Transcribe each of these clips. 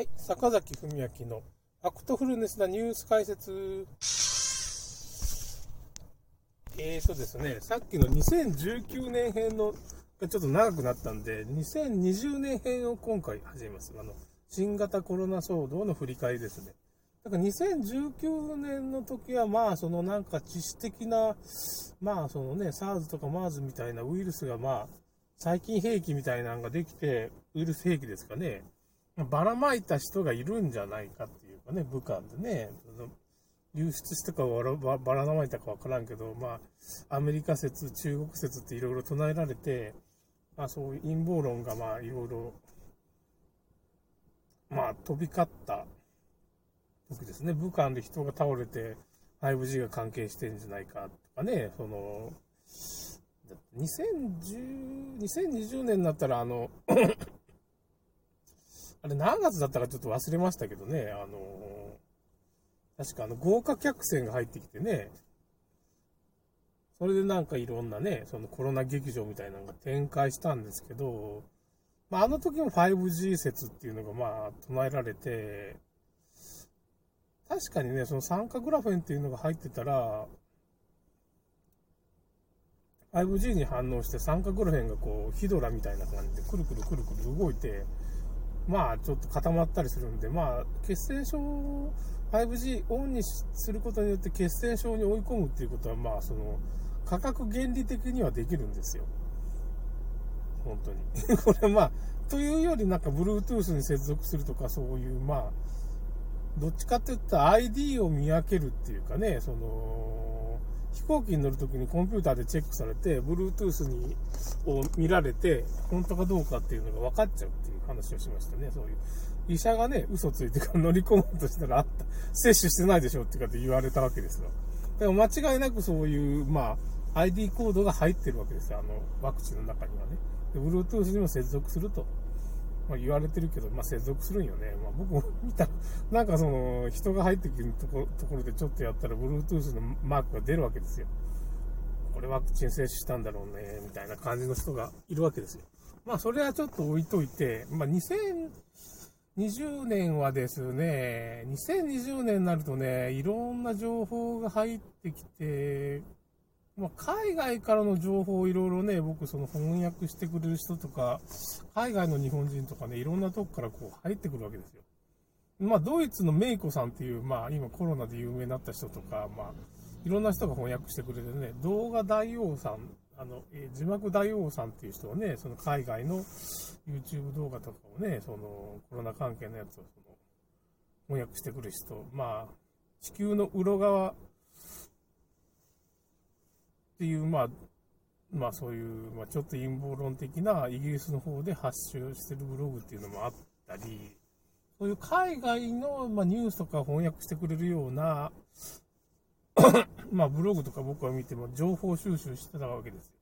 はい、坂崎文明のファクトフルネスなニュース解説。えーとですね、さっきの2019年編のがちょっと長くなったんで、2020年編を今回始めます。あの、新型コロナ騒動の振り返りですね。だから2019年の時は、まあ、そのなんか致死的な、まあ、そのね、SARS とか MERS みたいなウイルスが、まあ、細菌兵器みたいなのができて、ウイルス兵器ですかね。ばらまいた人がいるんじゃないかっていうかね、武漢でね、流出したかばらまいたかわからんけど、まあ、アメリカ説、中国説っていろいろ唱えられて、まあ、そういう陰謀論がまあいろいろ、ま、飛び交った時ですね。武漢で人が倒れて 5G が関係してんじゃないかとかね、その、2010 2020年になったら、あのあれ何月だったかちょっと忘れましたけどね、あのー、確かあの豪華客船が入ってきてね、それでなんかいろんなね、そのコロナ劇場みたいなのが展開したんですけど、まあ、あの時も 5G 説っていうのがまあ唱えられて、確かにね、その酸化グラフェンっていうのが入ってたら、5G に反応して酸化グラフェンがこうヒドラみたいな感じでくるくるくるくる動いて、まあちょっと固まったりするんで、まあ血栓症、5G オンにすることによって血栓症に追い込むっていうことは、まあその価格原理的にはできるんですよ。本当に。これまあ、というよりなんか Bluetooth に接続するとかそういう、まあ、どっちかって言ったら ID を見分けるっていうかね、その、行機に乗るときにコンピューターでチェックされて、Bluetooth にを見られて、本当かどうかっていうのが分かっちゃうっていう話をしましたね、そういう。医者がね、嘘ついてから乗り込もうとしたら、あった、接種してないでしょってかって言われたわけですよ。だから間違いなくそういう、まあ、ID コードが入ってるわけですよ、あの、ワクチンの中にはね。Bluetooth にも接続すると。まあ、言われてるけど、まあ、接続するんよね。まあ、僕も見たら、なんかその、人が入ってくるところところでちょっとやったら、Bluetooth のマークが出るわけですよ。これワクチン接種したんだろうね、みたいな感じの人がいるわけですよ。まあ、それはちょっと置いといて、まあ、2020年はですね、2020年になるとね、いろんな情報が入ってきて、まあ、海外からの情報をいろいろね、僕その翻訳してくれる人とか、海外の日本人とかね、いろんなとこからこう入ってくるわけですよ。まあ、ドイツのメイコさんっていう、まあ、今コロナで有名になった人とか、まあ、いろんな人が翻訳してくれてね、動画大王さん、あの、え字幕大王さんっていう人はね、その海外の YouTube 動画とかをね、そのコロナ関係のやつをその翻訳してくる人、まあ、地球の裏側っていう、まあ、まあそういう、まあちょっと陰謀論的なイギリスの方で発信してるブログっていうのもあったり、そういう海外の、まあ、ニュースとか翻訳してくれるような まあブログとか僕は見ても情報収集してたわけですよ。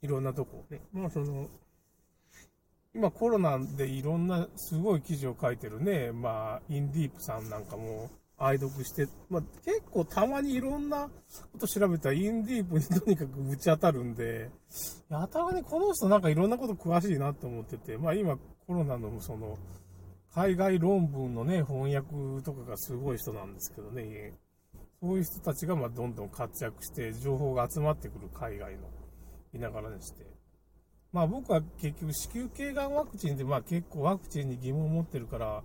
いろんなとこね。まあその、今コロナでいろんなすごい記事を書いてるね、まあインディープさんなんかも、愛読して、まあ、結構たまにいろんなこと調べたらインディープにとにかくぶち当たるんで、やたらにこの人なんかいろんなこと詳しいなと思ってて、まあ今コロナのその、海外論文のね、翻訳とかがすごい人なんですけどね、そういう人たちがまどんどん活躍して、情報が集まってくる海外の、いながらにして。まあ僕は結局子宮頸がんワクチンでまあ結構ワクチンに疑問を持ってるから、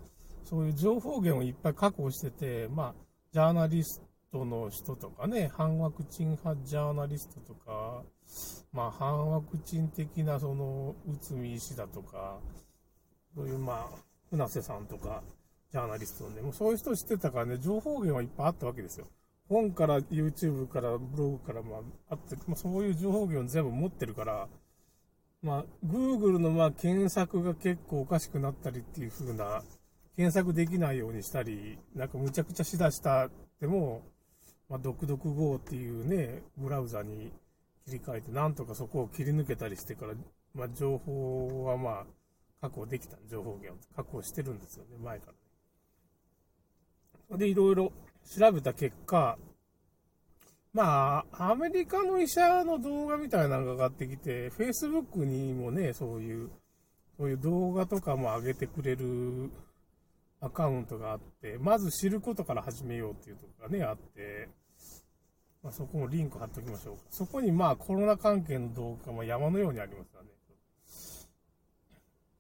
そういう情報源をいっぱい確保してて、まあ、ジャーナリストの人とかね、反ワクチン派ジャーナリストとか、まあ、反ワクチン的な、その、内海医師だとか、そういう、まあ、船瀬さんとか、ジャーナリストで、もうそういう人知ってたからね、情報源はいっぱいあったわけですよ。本から YouTube からブログからまああって、まあ、そういう情報源を全部持ってるから、まあ、Google のまあ検索が結構おかしくなったりっていう風な検索できないようにしたり、なんかむちゃくちゃしだしたでも、まあ、独々 Go っていうね、ブラウザに切り替えて、なんとかそこを切り抜けたりしてから、まあ、情報はまあ、確保できた、情報源を確保してるんですよね、前から。それでいろいろ調べた結果、まあ、アメリカの医者の動画みたいなのが上がってきて、Facebook にもね、そういうそういう動画とかも上げてくれるアカウントがあって、まず知ることから始めようっていうところがね、あって、まあ、そこもリンク貼っておきましょうか。そこにまあコロナ関係の動画も山のようにありますからね。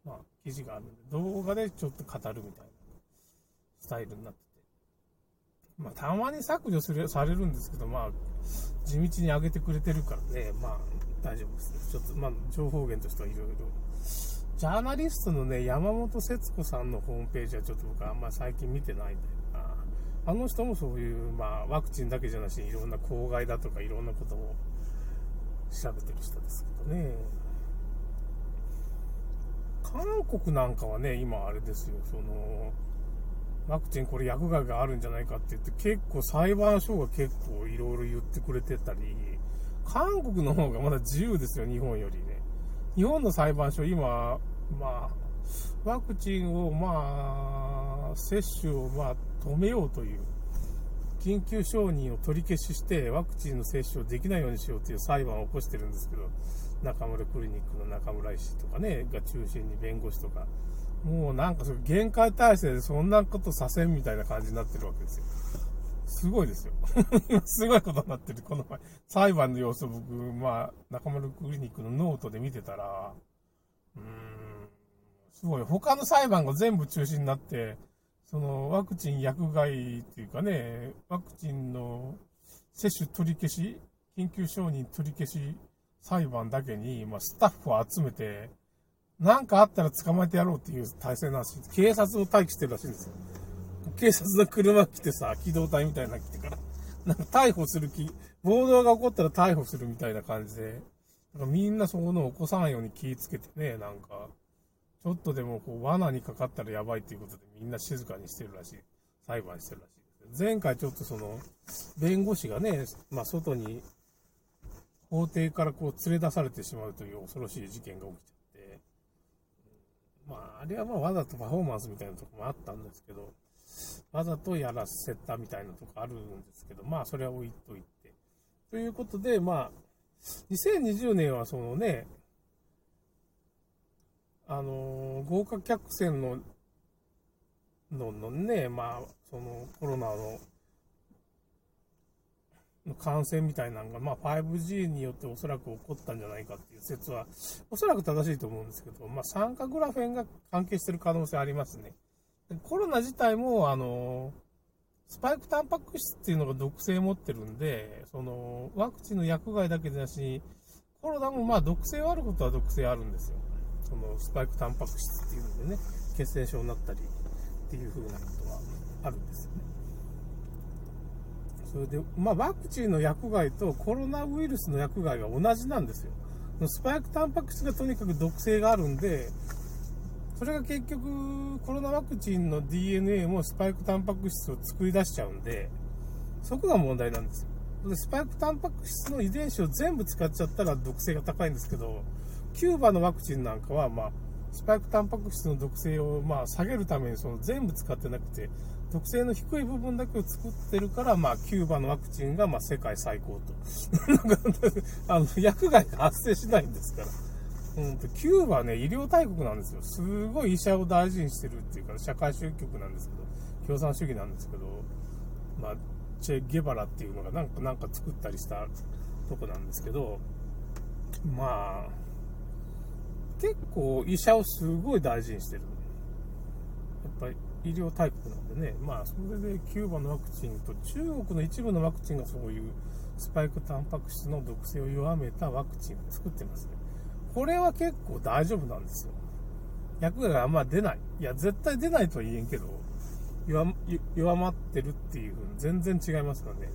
まあ、記事があるんで、動画でちょっと語るみたいなスタイルになってて。まあ、たまに削除するされるんですけど、まあ、地道に上げてくれてるからね、まあ、大丈夫です。ちょっと、まあ、情報源としてはいろいろ。ジャーナリストのね、山本節子さんのホームページはちょっと僕あんま最近見てないんだよな。あの人もそういう、まあ、ワクチンだけじゃなしにいろんな公害だとかいろんなことを調べてる人ですけどね。韓国なんかはね、今あれですよ、その、ワクチンこれ薬害があるんじゃないかって言って、結構裁判所が結構いろいろ言ってくれてたり、韓国の方がまだ自由ですよ、日本よりね。日本の裁判所、今、まあ、ワクチンを、まあ、接種を、まあ、止めようという、緊急承認を取り消しして、ワクチンの接種をできないようにしようという裁判を起こしてるんですけど、中村クリニックの中村医師とかね、が中心に弁護士とか、もうなんかそれ限界体制でそんなことさせんみたいな感じになってるわけですよ。すごいですよ。すごいことになってる。この前、裁判の様子を僕、まあ、中村クリニックのノートで見てたら、うーん、すごい。他の裁判が全部中止になって、そのワクチン薬害っていうかね、ワクチンの接種取り消し、緊急承認取り消し裁判だけに、まあ、スタッフを集めて、なんかあったら捕まえてやろうっていう体制なんですよ警察を待機してるらしいんですよ。警察の車来てさ、機動隊みたいなの来てから、なんか逮捕する気、暴動が起こったら逮捕するみたいな感じで、なんかみんなそういうの起こさないように気をつけてね、なんか、ちょっとでもこう罠にかかったらやばいっていうことでみんな静かにしてるらしい。裁判してるらしい。前回ちょっとその、弁護士がね、まあ外に、法廷からこう連れ出されてしまうという恐ろしい事件が起きちゃってまあ、あれはまあわざとパフォーマンスみたいなとこもあったんですけど、わざとやらせたみたいなとこあるんですけど、まあそれは置いといて。ということで、まあ、2020年はそのね、あのー、豪華客船の、ののね、まあ、そのコロナのの感染みたいなのが、まあ、5G によっておそらく起こったんじゃないかっていう説は、おそらく正しいと思うんですけど、まあ、酸化グラフェンが関係してる可能性ありますね。コロナ自体も、あの、スパイクタンパク質っていうのが毒性を持ってるんで、その、ワクチンの薬害だけでなし、コロナもまあ毒性はあることは毒性あるんですよ。その、スパイクタンパク質っていうのでね、血栓症になったりっていう風なことはあるんですよね。それで、まあ、ワクチンの薬害とコロナウイルスの薬害が同じなんですよ。スパイクタンパク質がとにかく毒性があるんで、それが結局、コロナワクチンの DNA もスパイクタンパク質を作り出しちゃうんで、そこが問題なんですよ。で、スパイクタンパク質の遺伝子を全部使っちゃったら毒性が高いんですけど、キューバのワクチンなんかは、まあ、スパイクタンパク質の毒性を、まあ、下げるためにその全部使ってなくて、毒性の低い部分だけを作ってるから、まあ、キューバのワクチンが、まあ、世界最高と。あの、薬害が発生しないんですから。うんと、キューバはね、医療大国なんですよ。すごい医者を大事にしてるっていうか、社会主義局なんですけど、共産主義なんですけど、まあ、チェ・ゲバラっていうのがなんか、なんか作ったりしたとこなんですけど、まあ、結構医者をすごい大事にしてる。やっぱり医療大国なんでね、まあ、それでキューバのワクチンと中国の一部のワクチンがそういうスパイクタンパク質の毒性を弱めたワクチンを作ってますね。これは結構大丈夫なんですよ。薬があんま出ない。いや、絶対出ないとは言えんけど、弱弱まってるっていう風に全然違いますからね。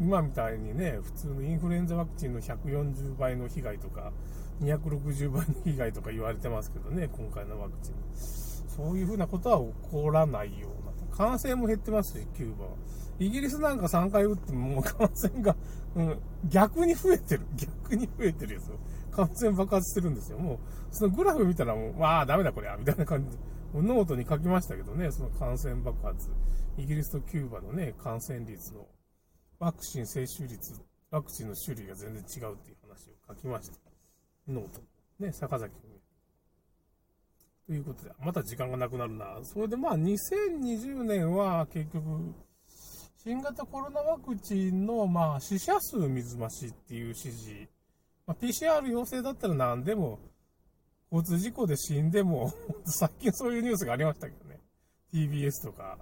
今みたいにね、普通のインフルエンザワクチンの140倍の被害とか、260倍の被害とか言われてますけどね、今回のワクチン。そういうふうなことは起こらないような。感染も減ってますし、キューバは。イギリスなんか3回打ってももう感染が、うん、逆に増えてる。逆に増えてるやつ。感染爆発してるんですよ。もう、そのグラフ見たらもう、わあ、ダメだこれは、みたいな感じで。ノートに書きましたけどね、その感染爆発。イギリスとキューバのね、感染率の、ワクチン接種率、ワクチンの種類が全然違うっていう話を書きました。 note。ね、坂崎君ということで、また時間がなくなるな。それでまあ、2020年は結局、新型コロナワクチンのまあ死者数水増しっていう指示、まあ、PCR 陽性だったら何でも、交通事故で死んでも、最近そういうニュースがありましたけどね。TBS とか、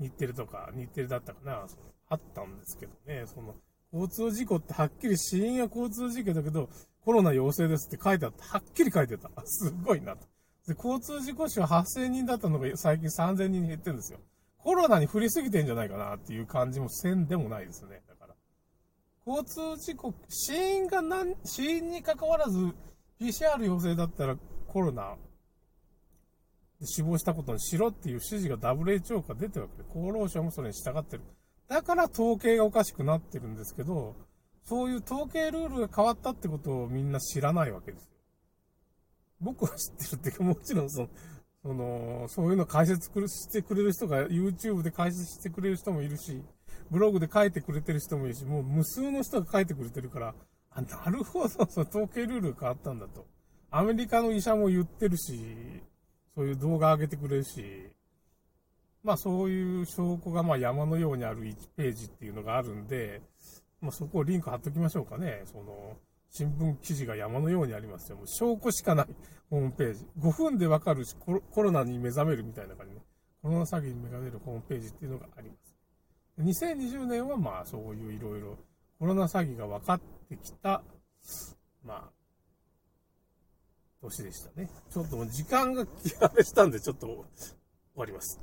日テレとか、日テレだったかな、そのあったんですけどね、その、交通事故ってはっきり死因は交通事故だけど、コロナ陽性ですって書いてあった。はっきり書いてた。すごいなと。で、交通事故死は8000人だったのが最近3000人に減ってるんですよ。コロナに振りすぎてんじゃないかなっていう感じもせんでもないですね。だから。交通事故、死因が何、死因に関わらず、PCR 陽性だったらコロナで死亡したことにしろっていう指示が WHO から出てるわけで、厚労省もそれに従ってる。だから統計がおかしくなってるんですけど、そういう統計ルールが変わったってことをみんな知らないわけですよ。僕は知ってるっていうか、もちろんその、その、そういうの解説してくれる人が YouTube で解説してくれる人もいるし、ブログで書いてくれてる人もいるし、もう無数の人が書いてくれてるから、あ、なるほど、その統計ルール変わったんだと。アメリカの医者も言ってるし、そういう動画上げてくれるし、まあそういう証拠がまあ山のようにある1ページっていうのがあるんで、まあそこをリンク貼っときましょうかね。その、新聞記事が山のようにありますよ。もう証拠しかないホームページ。5分でわかるしコロナに目覚めるみたいな感じ、ね、コロナ詐欺に目覚めるホームページっていうのがあります。2020年はまあそういういろいろコロナ詐欺が分かってきた、まあ、年でしたね。ちょっともう時間が気荒れしたんでちょっと終わります。